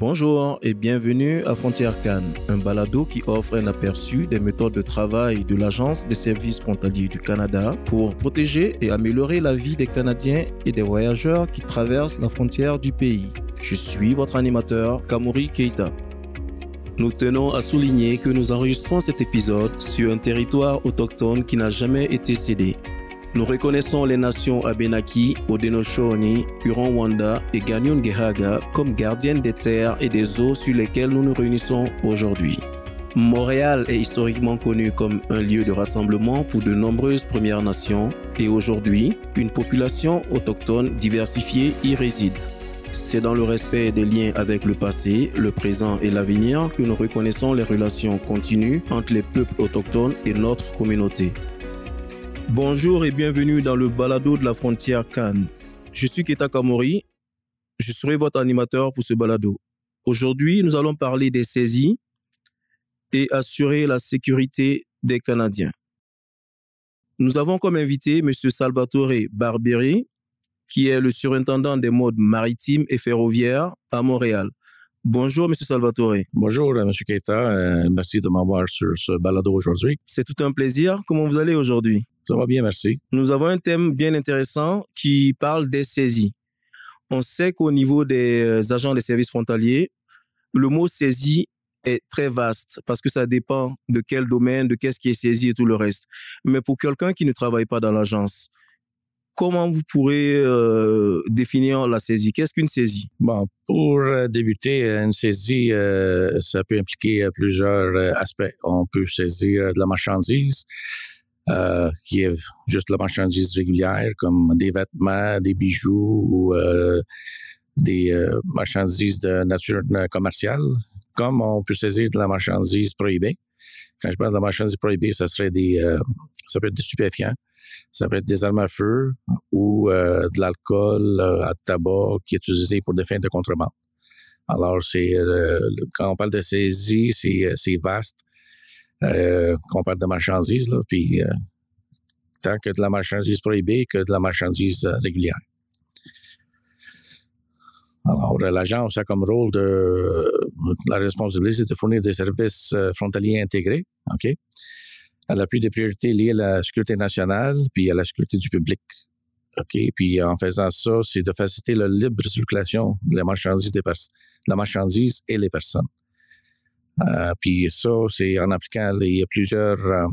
Bonjour et bienvenue à Frontière Cannes, un balado qui offre un aperçu des méthodes de travail de l'Agence des services frontaliers du Canada pour protéger et améliorer la vie des Canadiens et des voyageurs qui traversent la frontière du pays. Je suis votre animateur, Kamori Keita. Nous tenons à souligner que nous enregistrons cet épisode sur un territoire autochtone qui n'a jamais été cédé. Nous reconnaissons les nations Abenaki, Haudenosaunee, Huron-Wanda et Ganyun-Gehaga comme gardiennes des terres et des eaux sur lesquelles nous nous réunissons aujourd'hui. Montréal est historiquement connu comme un lieu de rassemblement pour de nombreuses Premières Nations et aujourd'hui, une population autochtone diversifiée y réside. C'est dans le respect des liens avec le passé, le présent et l'avenir que nous reconnaissons les relations continues entre les peuples autochtones et notre communauté. Bonjour et bienvenue dans le balado de la frontière Cannes. Je suis Keta Kamori. Je serai votre animateur pour ce balado. Aujourd'hui, nous allons parler des saisies et assurer la sécurité des Canadiens. Nous avons comme invité M. Salvatore Barberi, qui est le surintendant des modes maritimes et ferroviaires à Montréal. Bonjour, M. Salvatore. Bonjour, M. Keita. Euh, merci de m'avoir sur ce balado aujourd'hui. C'est tout un plaisir. Comment vous allez aujourd'hui? Ça va bien, merci. Nous avons un thème bien intéressant qui parle des saisies. On sait qu'au niveau des euh, agents des services frontaliers, le mot saisie est très vaste parce que ça dépend de quel domaine, de qu'est-ce qui est saisi et tout le reste. Mais pour quelqu'un qui ne travaille pas dans l'agence, comment vous pourrez euh, définir la saisie? Qu'est-ce qu'une saisie? Bon, pour euh, débuter, une saisie, euh, ça peut impliquer plusieurs euh, aspects. On peut saisir de la marchandise, euh, qui est juste la marchandise régulière, comme des vêtements, des bijoux ou des marchandises de nature commerciale, comme on peut saisir de la marchandise prohibée. Quand je parle de la marchandise prohibée, ça serait des, ça peut être des stupéfiants, ça peut être des armes à feu ou euh, de l'alcool euh, à tabac qui est utilisé pour des fins de contrebande. Alors, c'est euh, quand on parle de saisie, c'est, c'est vaste. Euh, quand on parle de marchandises, là, puis tant que de la marchandise prohibée que de la marchandise régulière. Alors, l'agence a comme rôle de la responsabilité de fournir des services frontaliers intégrés, OK? À l'appui des priorités liées à la sécurité nationale puis à la sécurité du public. OK? Puis en faisant ça, c'est de faciliter la libre circulation de la marchandise, des la marchandise et les personnes. Euh, puis ça, c'est en appliquant les, plusieurs euh,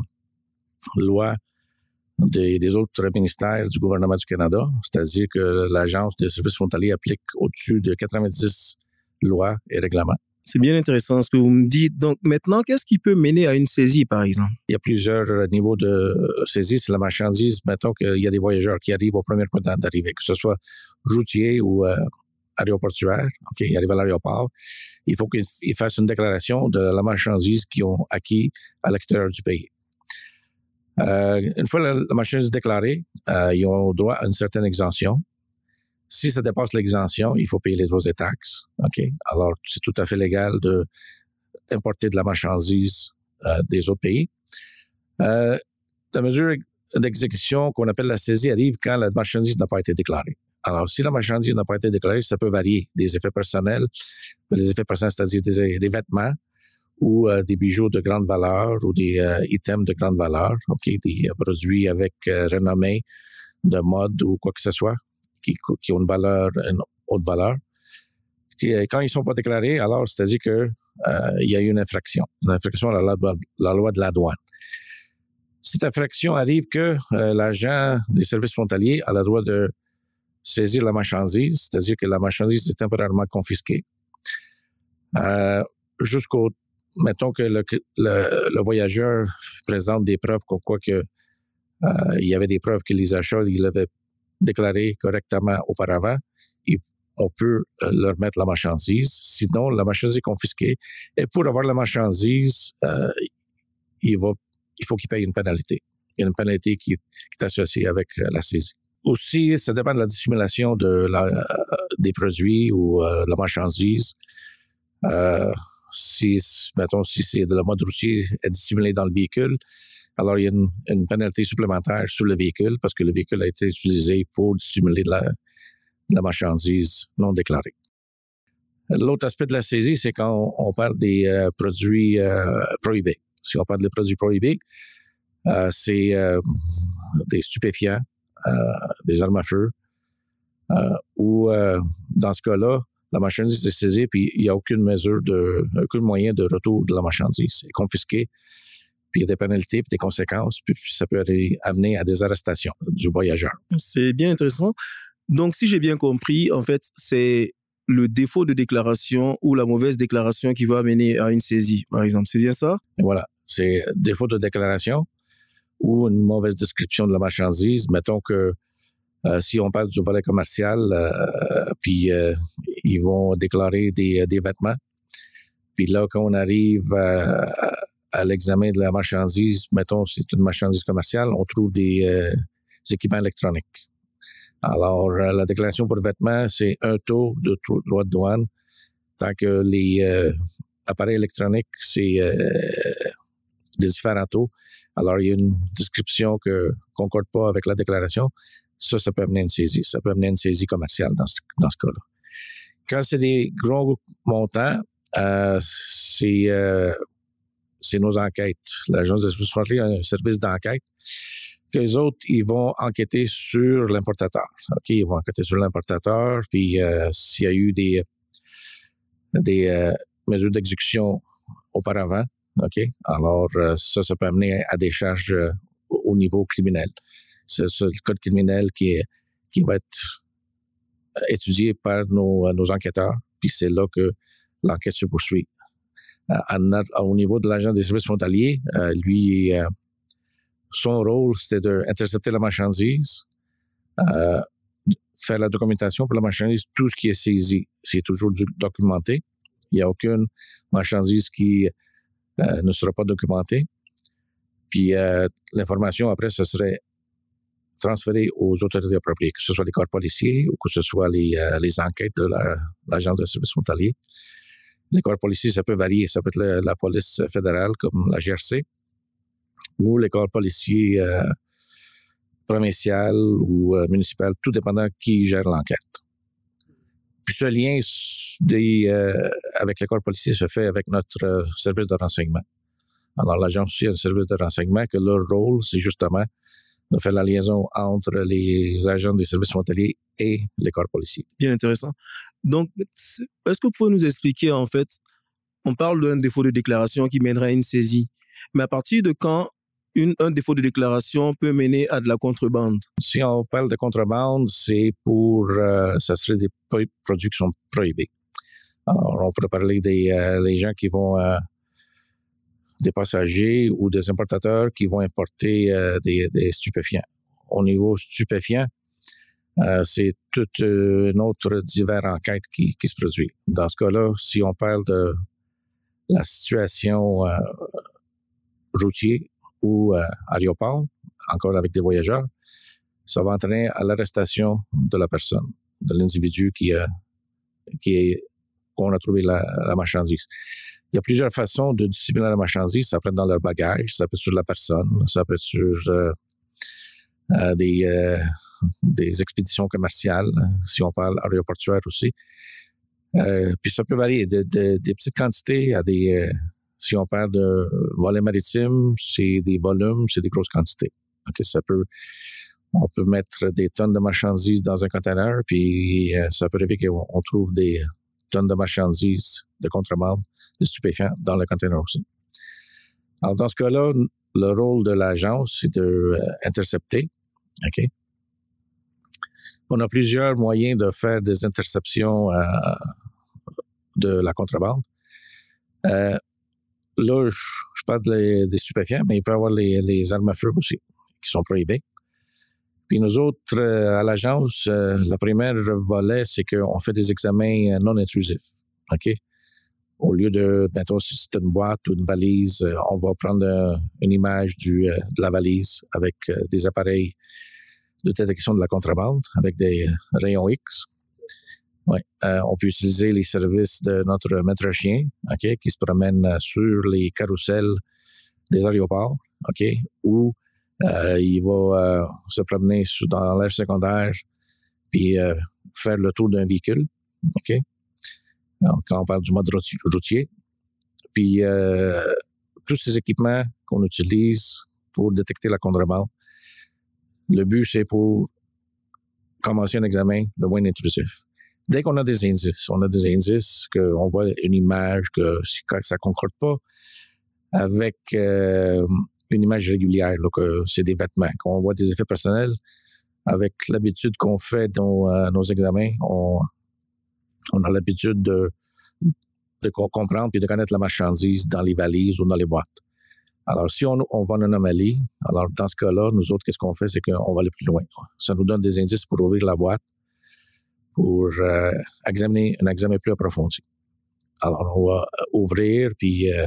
lois des, des, autres ministères du gouvernement du Canada, c'est-à-dire que l'Agence des services frontaliers applique au-dessus de 90 lois et règlements. C'est bien intéressant ce que vous me dites. Donc maintenant, qu'est-ce qui peut mener à une saisie, par exemple? Il y a plusieurs euh, niveaux de saisie. C'est la marchandise. Mettons qu'il y a des voyageurs qui arrivent au premier point d'arrivée, que ce soit routier ou euh, aéroportuaire. OK, ils arrivent à l'aéroport. Il faut qu'ils fassent une déclaration de la marchandise qu'ils ont acquis à l'extérieur du pays. Euh, une fois la, marchandise déclarée, ils ont droit à une certaine exemption. Si ça dépasse l'exemption, il faut payer les droits et taxes. OK? Alors, c'est tout à fait légal de importer de la marchandise euh, des autres pays. Euh, la mesure d'exécution qu'on appelle la saisie arrive quand la marchandise n'a pas été déclarée. Alors, si la marchandise n'a pas été déclarée, ça peut varier des effets personnels, des effets personnels, c'est-à-dire des, des, vêtements ou euh, des bijoux de grande valeur ou des euh, items de grande valeur, ok, des produits avec euh, renommée de mode ou quoi que ce soit qui, qui ont une valeur, une haute valeur. Euh, quand ils sont pas déclarés, alors c'est-à-dire que euh, il y a une infraction, une infraction à la, la loi de la douane. Cette infraction arrive que euh, l'agent des services frontaliers a le droit de saisir la marchandise, c'est-à-dire que la marchandise est temporairement confisquée, euh, jusqu'au mettons que le, le, voyageur présente des preuves comme quoi que il y avait des preuves que les achats il avait déclaré correctement auparavant, et on peut euh, leur mettre la marchandise. Sinon, la marchandise est confisquée. Et pour avoir la marchandise, euh, il, faut qu'il paye une pénalité. Il y a une pénalité qui, est associée avec euh, la saisie. Aussi, ça dépend de la dissimulation de la, des produits ou de la marchandise. si, mettons, si c'est de la mode routier est dissimulé dans le véhicule, alors, il y a une, une, pénalité supplémentaire sur le véhicule parce que le véhicule a été utilisé pour dissimuler la, la marchandise non déclarée. L'autre aspect de la saisie, c'est quand on, parle des euh, produits euh, prohibés. Si on parle des produits prohibés, euh, c'est des stupéfiants, des armes à feu, ou dans ce cas-là, la marchandise est saisie puis il n'y a aucune mesure de, aucun moyen de retour de la marchandise. C'est confisqué, puis il y a des pénalités, puis des conséquences, puis ça peut amener à des arrestations du voyageur. C'est bien intéressant. Donc, si j'ai bien compris, en fait, c'est le défaut de déclaration ou la mauvaise déclaration qui va amener à une saisie, par exemple. C'est bien ça? voilà. C'est défaut de déclaration ou une mauvaise description de la marchandise. Mettons que euh, si on parle du volet commercial, euh, puis euh, ils vont déclarer des, des, vêtements. Puis là, quand on arrive à, à l'examen de la marchandise, mettons c'est une marchandise commerciale, on trouve des équipements électroniques. Alors, euh, la déclaration pour vêtements, c'est un taux de droit de douane, tant que les euh, appareils électroniques, c'est euh, des différents taux. Alors, il y a une description que concorde pas avec la déclaration. Ça, ça peut amener une saisie. Ça peut amener une saisie commerciale dans ce, dans ce cas-là. Quand c'est des gros montants, euh, c'est c'est nos enquêtes. L'Agence des services frontières a un service d'enquête qu'eux autres, ils vont enquêter sur l'importateur. OK, ils vont enquêter sur l'importateur, puis euh, s'il y a eu des, des euh, mesures d'exécution auparavant, OK, alors euh, ça, ça peut amener à des charges au niveau criminel. C'est le code criminel qui, qui va être étudié par nos, nos enquêteurs, puis c'est là que l'enquête se poursuit. Au niveau de l'agent des services frontaliers, lui, son rôle, c'était d'intercepter la marchandise, euh, faire la documentation pour la marchandise. Tout ce qui est saisi, c'est toujours documenté. Il n'y a aucune marchandise qui euh, ne sera pas documentée. Puis euh, l'information, après, ce serait transférée aux autorités appropriées, que ce soit les corps policiers ou que ce soit les, euh, les enquêtes de l'agent de service frontalier. Les corps policiers, ça peut varier. Ça peut être la police fédérale, comme la GRC, ou l'école policier euh, provincial ou euh, tout dépendant qui gère l'enquête. Puis ce lien euh, avec l'école policier se fait avec notre service de renseignement. Alors l'agence aussi a un service de renseignement que leur rôle, c'est justement de faire la liaison entre les agents des services frontaliers et l'école policier. Bien intéressant. Donc, est-ce que vous pouvez nous expliquer, en fait, on parle d'un défaut de déclaration qui mènerait à une saisie, mais à partir de quand un défaut de déclaration peut mener à de la contrebande? Si on parle de contrebande, c'est pour, euh, ça serait des produits qui sont prohibés. Alors, on pourrait parler des euh, gens qui vont, euh, des passagers ou des importateurs qui vont importer des, des, stupéfiants. Au niveau stupéfiant, c'est toute une autre divers enquête qui, qui se produit. Dans ce cas-là, si on parle de la situation routière, ou euh, aéroport, encore avec des voyageurs, ça va entraîner à l'arrestation de la personne, de l'individu qui a, qui est, qu'on a trouvé la, la, marchandise. Il y a plusieurs façons de discipliner la marchandise. Ça peut être dans leur bagage, ça peut être sur la personne, ça peut être sur euh, euh, des, euh, des expéditions commerciales, si on parle aéroportuaire aussi. Euh, puis ça peut varier de, de, des petites quantités à des si on parle de volet maritime, c'est des volumes, c'est des grosses quantités. Ça peut, on peut mettre des tonnes de marchandises dans un conteneur, puis euh, ça peut arriver qu'on trouve des tonnes de marchandises de contrebande, de stupéfiants dans le conteneur aussi. Alors, dans ce cas-là, le rôle de l'agence, c'est de euh, intercepter. OK? On a plusieurs moyens de faire des interceptions euh, de la contrebande. Euh, là, je, parle des stupéfiants, mais il peut y avoir les, armes à feu aussi, qui sont prohibées. Puis nous autres, euh, à l'agence, la première volet, c'est qu'on fait des examens non intrusifs. OK? Au lieu de, bientôt, si c'est une boîte ou une valise, on va prendre une image de la valise avec des appareils de détection de la contrebande, avec des rayons X. Oui, euh, on peut utiliser les services de notre maître chien, ok, qui se promène euh, sur les carousels des aéroports, ok, où euh, il va euh, se promener dans l'air secondaire puis euh, faire le tour d'un véhicule, ok. quand on parle du mode routier. Puis euh, tous ces équipements qu'on utilise pour détecter la contrebande, le but, c'est pour commencer un examen le moins intrusif. Dès qu'on a des indices, on a des indices qu'on voit une image que ça ne concorde pas avec euh, une image régulière, que c'est des vêtements, qu'on voit des effets personnels, avec l'habitude qu'on fait dans euh, nos examens, on, on a l'habitude de, de comprendre et de connaître la marchandise dans les valises ou dans les boîtes. Alors, si on, on voit une anomalie, alors dans ce cas-là, nous autres, qu'est-ce qu'on fait? C'est qu'on va aller plus loin. Ça nous donne des indices pour ouvrir la boîte, pour euh, examiner un examen plus approfondi. Alors, on va ouvrir, puis euh,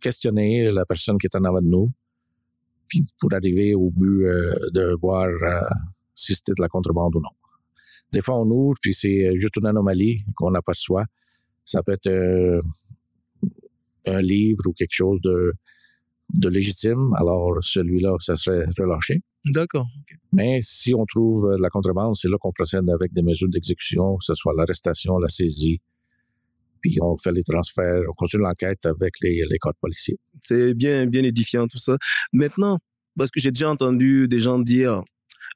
questionner la personne qui est en avant de nous, puis pour arriver au but euh, de voir si c'était de la contrebande ou non. Des fois, on ouvre, puis c'est juste une anomalie qu'on aperçoit. Ça peut être un livre ou quelque chose de, de légitime, alors celui-là, ça serait relâché. D'accord. Mais si on trouve de la contrebande, c'est là qu'on procède avec des mesures d'exécution, que ce soit l'arrestation, la saisie, puis on fait les transferts, on continue l'enquête avec les, les corps policiers. C'est bien, bien édifiant tout ça. Maintenant, parce que j'ai déjà entendu des gens dire,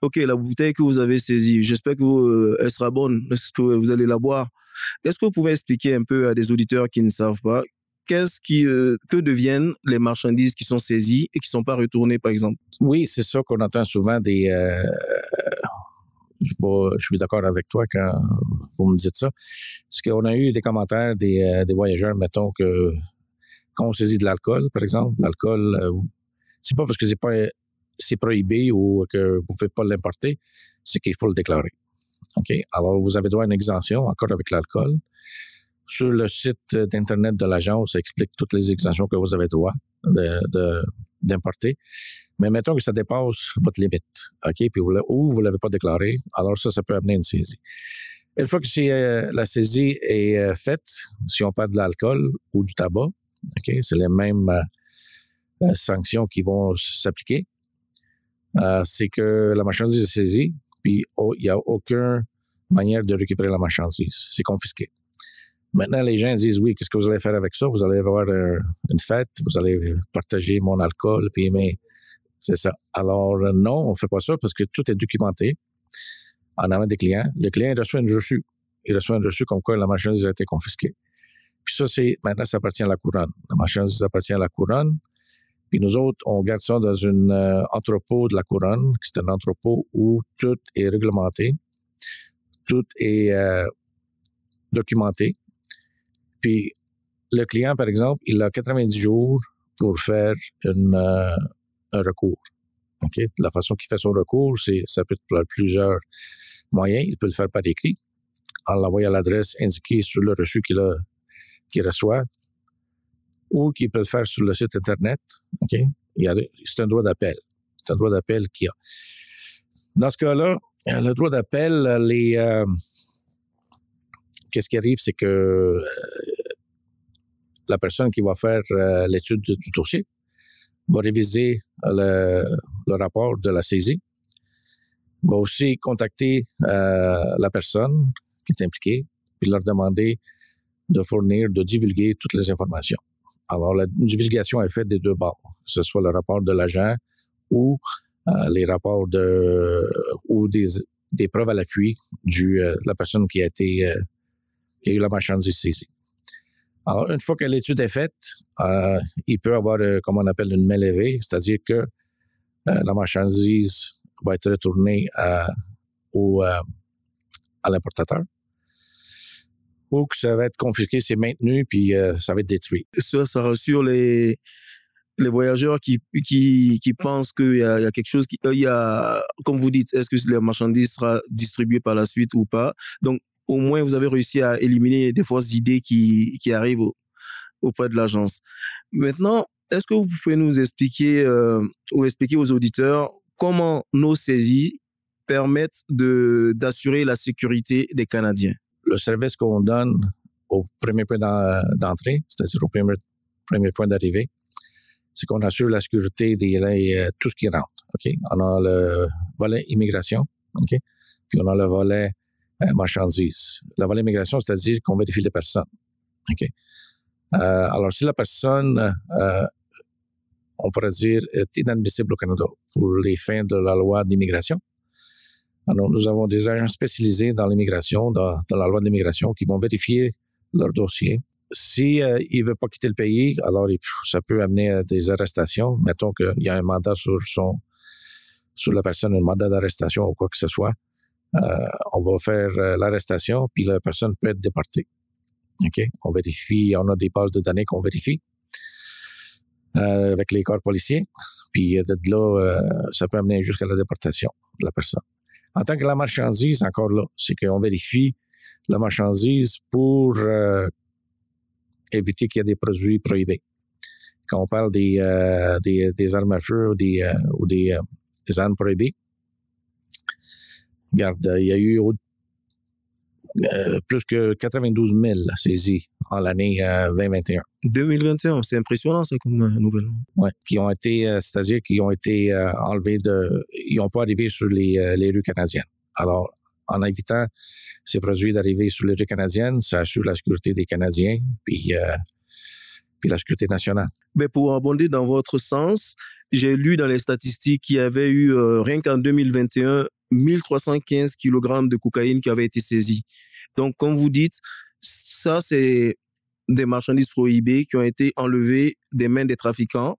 OK, la bouteille que vous avez saisie, j'espère que euh, elle sera bonne, est-ce que vous allez la boire Est-ce que vous pouvez expliquer un peu à des auditeurs qui ne savent pas qu'est-ce qui, euh, que deviennent les marchandises qui sont saisies et qui ne sont pas retournées, par exemple? Oui, c'est ça qu'on entend souvent des. Euh, je, je, suis d'accord avec toi quand vous me dites ça. Parce qu'on a eu des commentaires des, euh, des voyageurs, mettons que quand on saisit de l'alcool, par exemple, l'alcool, c'est pas parce que c'est pas c'est prohibé ou que vous ne pouvez pas l'importer, c'est qu'il faut le déclarer. OK? Alors, vous avez droit à une exemption, encore avec l'alcool. Sur le site d'Internet de l'agence, ça explique toutes les exemptions que vous avez droit d'importer. De, Mais mettons que ça dépasse votre limite, OK, puis vous, ou vous ne l'avez pas déclaré, alors ça, ça peut amener une saisie. Une fois que euh, la saisie est euh, faite, si on parle de l'alcool ou du tabac, OK, c'est les mêmes euh, sanctions qui vont s'appliquer. c'est que la marchandise est saisie, puis oh, il n'y a aucune manière de récupérer la marchandise. C'est confisqué. Maintenant, les gens disent oui, qu'est-ce que vous allez faire avec ça? Vous allez avoir une fête, vous allez partager mon alcool, puis mais c'est ça. Alors non, on fait pas ça parce que tout est documenté en avant des clients. Le client reçoit une reçu. Il reçoit une reçu comme quoi la marchandise a été confisquée. Puis ça, c'est maintenant, ça appartient à la couronne. La marchandise appartient à la couronne. Puis nous autres, on garde ça dans un euh, entrepôt de la couronne. C'est un entrepôt où tout est réglementé, tout est euh, documenté. Puis le client, par exemple, il a 90 jours pour faire euh, un recours. OK? La façon qu'il fait son recours, c'est ça peut être plusieurs moyens. Il peut le faire par écrit, en l'envoyant à l'adresse indiquée sur le reçu qu'il qu'il reçoit, ou qu'il peut le faire sur le site Internet. OK? C'est un droit d'appel. C'est un droit d'appel qu'il a. Dans ce cas-là, le droit d'appel, les, euh, qu'est-ce qui arrive, c'est que euh, la personne qui va faire euh, l'étude du dossier va réviser le, rapport de la saisie, va aussi contacter euh, la personne qui est impliquée, puis leur demander de fournir, de divulguer toutes les informations. Alors, la divulgation est faite des deux bords, que ce soit le rapport de l'agent ou les rapports de ou des, des preuves à l'appui de la personne qui a été qui a eu la marchandise saisie. Alors, une fois que l'étude est faite, euh, il peut avoir, euh, comme on appelle, une levée, c'est-à-dire que euh, la marchandise va être retournée à, au, à l'importateur ou que ça va être confisqué, c'est maintenu, puis ça va être détruit. Ça, ça rassure les, les voyageurs qui, qui, qui pensent qu'il y, y, a quelque chose, qui, il y a, comme vous dites, est-ce que la marchandise sera distribuée par la suite ou pas? Donc, au moins vous avez réussi à éliminer des fausses idées qui, qui arrivent auprès de l'agence. Maintenant, est-ce que vous pouvez nous expliquer euh, ou expliquer aux auditeurs comment nos saisies permettent d'assurer la sécurité des Canadiens? Le service qu'on donne au premier point d'entrée, c'est-à-dire au premier, premier point d'arrivée, c'est qu'on assure la sécurité de euh, tout ce qui rentre. OK? On a le volet immigration, OK? Puis on a le volet marchandises. La volée immigration, c'est-à-dire qu'on vérifie les personnes. OK. Euh, alors, si la personne, euh, on pourrait dire, est inadmissible au Canada pour les fins de la loi d'immigration, alors nous avons des agents spécialisés dans l'immigration, dans, dans, la loi d'immigration, qui vont vérifier leur dossier. Si euh, il veut pas quitter le pays, alors ça peut amener à des arrestations. Mettons qu'il y a un mandat sur son sur la personne, un mandat d'arrestation ou quoi que ce soit. Euh, on va faire euh, l'arrestation, puis la personne peut être déportée. OK? On vérifie, on a des bases de données qu'on vérifie euh, avec les corps policiers. Puis de là, euh, ça peut amener jusqu'à la déportation de la personne. En tant que la marchandise, encore là, c'est qu'on vérifie la marchandise pour euh, éviter qu'il y ait des produits prohibés. Quand on parle des, euh, des, des, armes à feu ou des, euh, ou des, des armes prohibées, regarde, il y a eu euh, plus que 92 000 saisies en l'année euh, 2021. 2021, c'est impressionnant ça comme euh, nouvelle. Oui, qui ont été, euh, c'est-à-dire qui ont été euh, enlevés de, ils n'ont pas arrivé sur les, euh, les rues canadiennes. Alors, en évitant ces produits d'arriver sur les rues canadiennes, ça assure la sécurité des Canadiens, puis, puis la sécurité nationale. Mais pour abonder dans votre sens, j'ai lu dans les statistiques qu'il y avait eu, rien qu'en 2021, 1315 kg de cocaïne qui avaient été saisis. Donc, comme vous dites, ça, c'est des marchandises prohibées qui ont été enlevées des mains des trafiquants,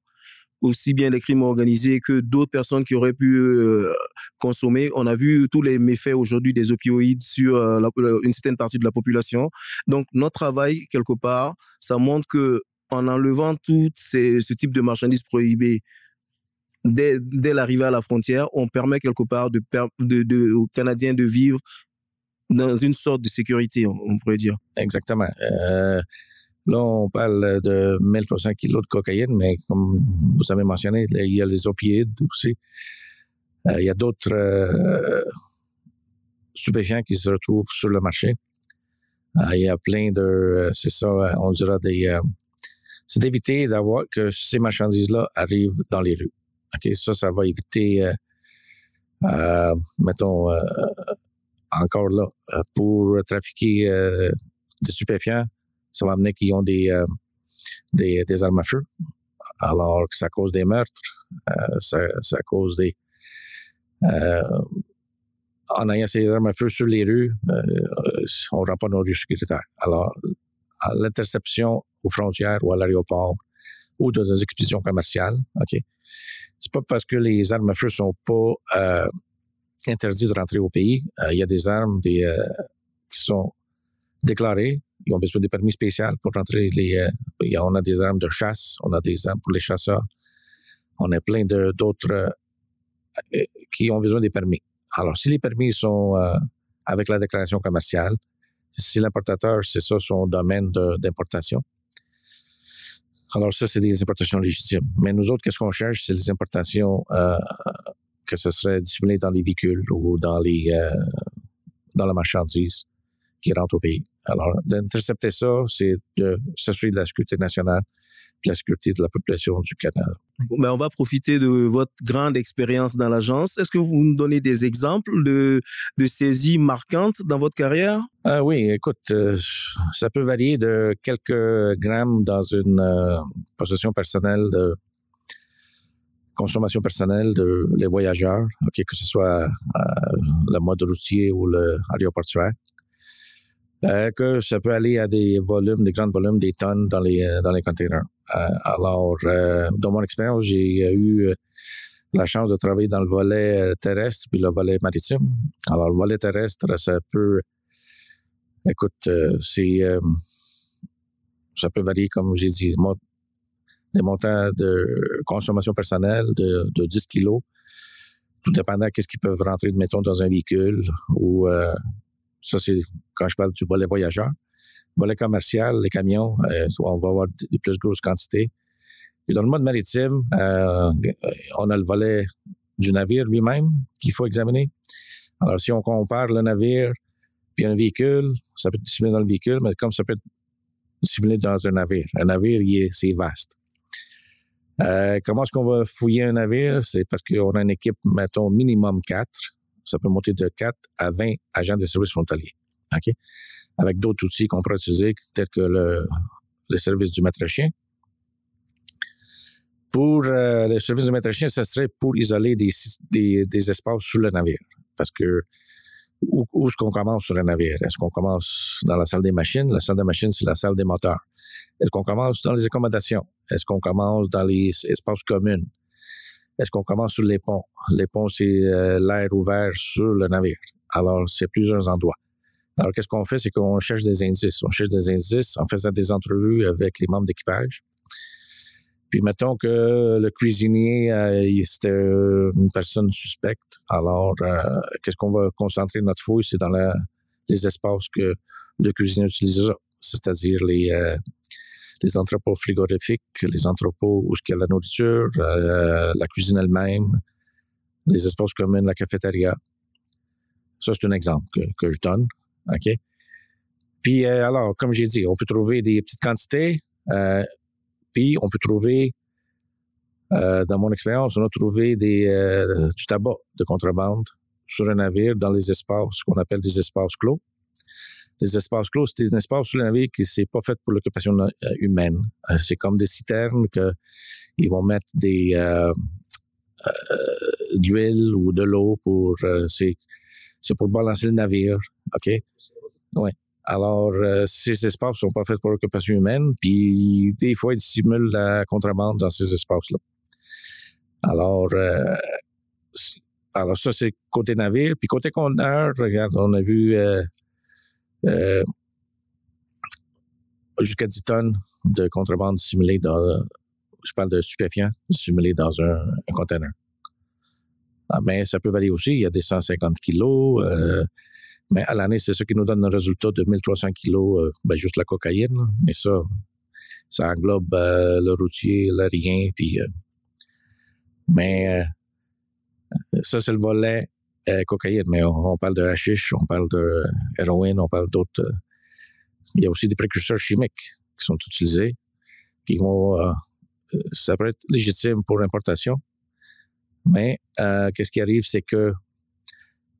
aussi bien des crimes organisés que d'autres personnes qui auraient pu euh, consommer. On a vu tous les méfaits aujourd'hui des opioïdes sur euh, une certaine partie de la population. Donc, notre travail, quelque part, ça montre que en enlevant tout ce type de marchandises prohibées, dès, l'arrivée à la frontière, on permet quelque part de, de, de, aux Canadiens de vivre dans une sorte de sécurité, on, pourrait dire. Exactement. Euh, là, on parle de 1300 kilos de cocaïne, mais comme vous avez mentionné, il y a les opioïdes aussi. Euh, il y a d'autres euh, stupéfiants qui se retrouvent sur le marché. Euh, il y a plein de, c'est ça, on dira des... c'est d'éviter d'avoir que ces marchandises-là arrivent dans les rues. OK, ça, ça va éviter, mettons, encore là, pour trafiquer euh, des stupéfiants, ça va amener qu'ils ont des, euh, des, des, armes à feu, alors que ça cause des meurtres, euh, ça, ça, cause des... en ayant ces armes à feu sur les rues, on ne rend pas nos rues sécuritaires. Alors, l'interception aux frontières ou à l'aéroport ou dans des expéditions commerciales, OK, c'est pas parce que les armes à feu sont pas interdit de rentrer au pays. Euh, il y a des armes des, euh, qui sont déclarées. Ils ont besoin de permis spéciaux pour rentrer. Les, euh, on a des armes de chasse, on a des armes pour les chasseurs. On a plein d'autres qui ont besoin des permis. Alors, si les permis sont avec la déclaration commerciale, si l'importateur, c'est ça son domaine d'importation, alors ça, c'est des importations légitimes. Mais nous autres, qu'est-ce qu'on cherche? C'est les importations euh, que ce serait dissimulé dans les véhicules ou dans les euh, dans la marchandise qui rentre au pays. Alors, d'intercepter ça, c'est de s'assurer de la sécurité nationale la sécurité de la population du Canada. Ben, on va profiter de votre grande expérience dans l'agence. Est-ce que vous nous donnez des exemples de, de saisies marquantes dans votre carrière? Ah oui, écoute, euh, ça peut varier de quelques grammes dans une euh, possession personnelle de consommation personnelle de les voyageurs, okay, que ce soit euh, le mode routier ou le aéroportuaire. Euh, que ça peut aller à des volumes, des grands volumes, des tonnes dans les dans les containers. Euh, alors, euh, dans mon expérience, j'ai eu la chance de travailler dans le volet terrestre puis le volet maritime. Alors, le volet terrestre, ça peut, écoute, c'est ça peut varier, comme j'ai dit, des montants de consommation personnelle de, de 10 kilos, tout dépendant qu'est-ce qu'ils peuvent rentrer, mettons, dans un véhicule ou euh, ça, c'est quand je parle du volet voyageur. Volet commercial, les camions, euh, on va avoir des plus grosses quantités. Et dans le mode maritime, euh, on a le volet du navire lui-même qu'il faut examiner. Alors, si on compare le navire puis un véhicule, ça peut être dissimulé dans le véhicule, mais comme ça peut être dissimulé dans un navire. Un navire, c'est vaste. Euh, comment est-ce qu'on va fouiller un navire? C'est parce qu'on a une équipe, mettons, minimum quatre. Ça peut monter de 4 à 20 agents de services frontaliers. OK? Avec d'autres outils qu'on pourrait utiliser, tels que le, service du maître chien. Pour euh, le service du maître chien, ce serait pour isoler des, des, des espaces sous le navire. Parce que où, où est-ce qu'on commence sur le navire? Est-ce qu'on commence dans la salle des machines? La salle des machines, c'est la salle des moteurs. Est-ce qu'on commence dans les accommodations? Est-ce qu'on commence dans les espaces communs? Est-ce qu'on commence sur les ponts? Les ponts, c'est euh, l'air ouvert sur le navire. Alors, c'est plusieurs endroits. Alors, qu'est-ce qu'on fait? C'est qu'on cherche des indices. On cherche des indices en faisant des entrevues avec les membres d'équipage. Puis mettons que le cuisinier, euh, c'était une personne suspecte. Alors, euh, qu'est-ce qu'on va concentrer notre fouille? C'est dans les espaces que le cuisinier utilisera, c'est-à-dire les, euh, les entrepôts frigorifiques, les entrepôts où il y a la nourriture, euh, la cuisine elle-même, les espaces communs, la cafétéria. Ça, c'est un exemple que, que je donne. OK? Puis, euh, alors, comme j'ai dit, on peut trouver des petites quantités, euh, puis on peut trouver, dans mon expérience, on a trouvé du tabac de contrebande sur un navire dans les espaces, ce qu'on appelle des espaces clos. Des espaces clos, c'est des espaces sur le navire qui c'est pas fait pour l'occupation euh, humaine. Euh, c'est comme des citernes que ils vont mettre des euh, euh, d'huile ou de l'eau pour c'est c'est pour balancer le navire, ok? Ouais. Alors, euh, ces espaces sont pas faits pour l'occupation humaine, puis des fois, ils simulent la contrebande dans ces espaces-là. Alors, euh, alors ça, c'est côté navire. Puis côté conteneur, regarde, on a vu euh, jusqu'à 10 tonnes de contrebande simulée dans, je parle de stupéfiants, simulés dans un, un conteneur. Ah, mais ça peut varier aussi. Il y a des 150 kilos. Euh, mais à l'année, c'est ça qui nous donne un résultat de 1300 kilos, euh, ben, juste la cocaïne. Mais ça, ça englobe euh, le routier, l'aérien, puis... Euh, mais ça, c'est le volet cocaïne. Mais on, parle de hashish, on parle de héroïne, on parle d'autres... il y a aussi des précurseurs chimiques qui sont utilisés, qui vont... ça peut être légitime pour l'importation, mais qu'est-ce qui arrive, c'est que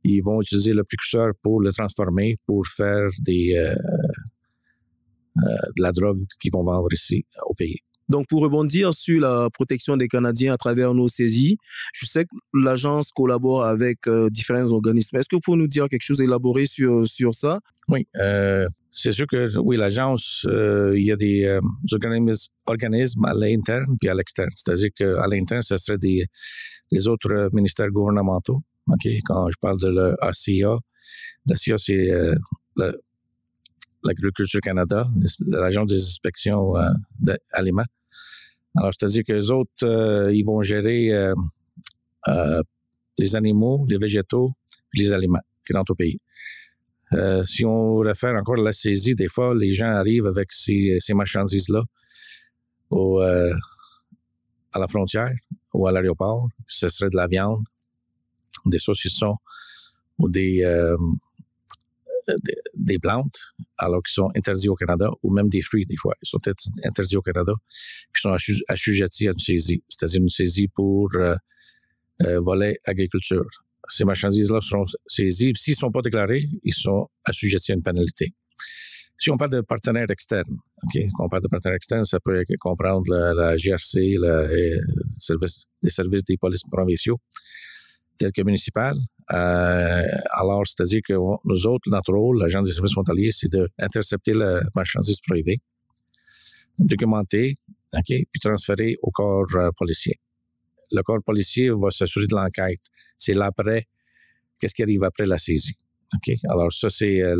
ils vont utiliser le précurseur pour le transformer, pour faire des, euh, euh, de la drogue qu'ils vont vendre ici au pays. Donc, pour rebondir sur la protection des Canadiens à travers nos saisies, je sais que l'agence collabore avec euh, différents organismes. Est-ce que vous pouvez nous dire quelque chose élaboré sur, sur ça? Oui, euh, c'est sûr que oui, l'agence, euh, il y a des organismes, organismes à l'interne puis à l'externe. C'est-à-dire qu'à l'interne, ce serait des, des autres ministères gouvernementaux. OK, quand je parle de l'ACA, l'ACA, c'est l'Agriculture Canada, l'agence des inspections euh, d'aliments. Alors, c'est-à-dire que les autres, euh, ils vont gérer euh, les animaux, les végétaux, les aliments qui rentrent au pays. Si on réfère encore à la saisie, des fois, les gens arrivent avec ces, ces marchandises-là à la frontière ou à l'aéroport. Ce serait de la viande, des saucissons ou des, des, des, plantes, alors qu'ils sont interdits au Canada, ou même des fruits, des fois. Ils sont interdits au Canada, puis sont assujettis à une saisie, c'est-à-dire une saisie pour euh, euh, volet agriculture. Ces marchandises-là seront saisies. S'ils ne sont pas déclarés, ils sont assujettis à une pénalité. Si on parle de partenaires externes, OK, quand on parle de partenaires externes, ça peut comprendre la, la GRC, le service, les services des polices provinciaux, tels que municipales. Euh, alors, c'est-à-dire que nous autres, notre rôle, l'agent des services frontaliers, c'est d'intercepter la marchandise prohibée, documenter, OK, puis transférer au corps euh, policier. Le corps policier va s'assurer de l'enquête. C'est l'après, qu'est-ce qui arrive après la saisie. OK? Alors, ça, c'est, euh,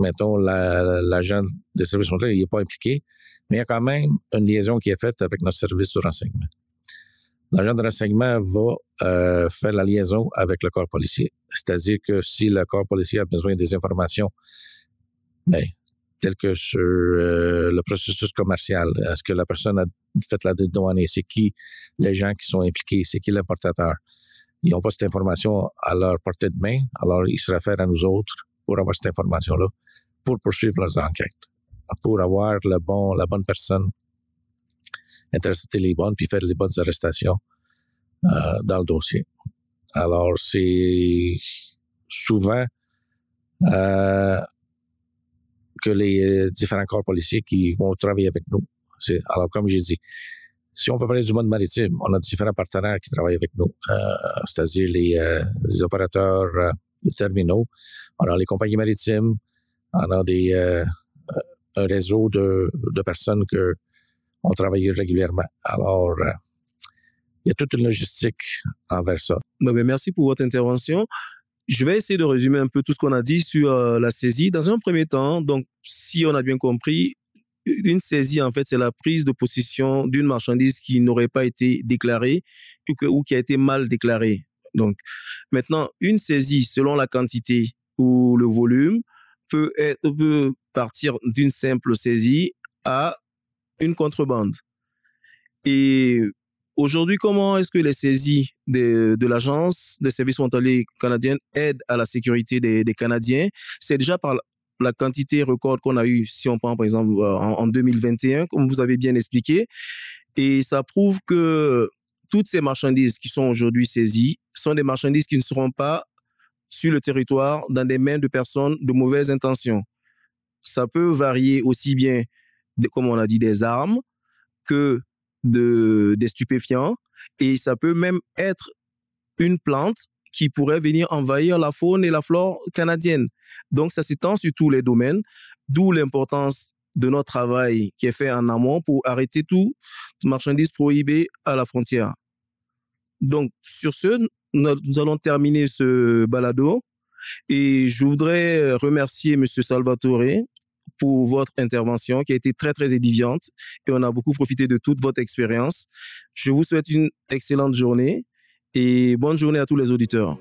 mettons, l'agent la, des services frontaliers, il n'est pas impliqué, mais il y a quand même une liaison qui est faite avec notre service de renseignement l'agent de renseignement va euh, faire la liaison avec le corps policier. C'est-à-dire que si le corps policier a besoin des informations, ben, telles que sur euh, le processus commercial, est-ce que la personne a fait la dédouanée, c'est qui les gens qui sont impliqués, c'est qui l'importateur. Ils n'ont pas cette information à leur portée de main, alors ils se réfèrent à nous autres pour avoir cette information-là, pour poursuivre leurs enquêtes, pour avoir le bon, la bonne personne intercepter les bonnes puis faire les bonnes arrestations euh, dans le dossier. Alors, c'est souvent euh, que les différents corps policiers qui vont travailler avec nous. Alors, comme j'ai dit, si on peut parler du monde maritime, on a différents partenaires qui travaillent avec nous, euh, c'est-à-dire les, euh, les, opérateurs euh, terminaux, on a les compagnies maritimes, on a des, euh, un réseau de, de personnes que on travaille régulièrement. Alors, il y a toute une logistique envers ça. Ben, merci pour votre intervention. Je vais essayer de résumer un peu tout ce qu'on a dit sur la saisie. Dans un premier temps, donc, si on a bien compris, une saisie, en fait, c'est la prise de possession d'une marchandise qui n'aurait pas été déclarée ou, ou qui a été mal déclarée. Donc, maintenant, une saisie, selon la quantité ou le volume, peut, être, peut partir d'une simple saisie à une contrebande. Et aujourd'hui, comment est-ce que les saisies de, l'Agence des services frontaliers canadiens aident à la sécurité des, Canadiens? C'est déjà par la quantité record qu'on a eu, si on prend par exemple euh, en, 2021, comme vous avez bien expliqué. Et ça prouve que toutes ces marchandises qui sont aujourd'hui saisies sont des marchandises qui ne seront pas sur le territoire dans des mains de personnes de mauvaises intentions. Ça peut varier aussi bien, comme on a dit, des armes que de, des stupéfiants. Et ça peut même être une plante qui pourrait venir envahir la faune et la flore canadienne. Donc, ça s'étend sur tous les domaines, d'où l'importance de notre travail qui est fait en amont pour arrêter tout marchandise prohibée à la frontière. Donc, sur ce, nous allons terminer ce balado et je voudrais remercier M. Salvatore pour votre intervention qui a été très, très édifiante et on a beaucoup profité de toute votre expérience. Je vous souhaite une excellente journée et bonne journée à tous les auditeurs.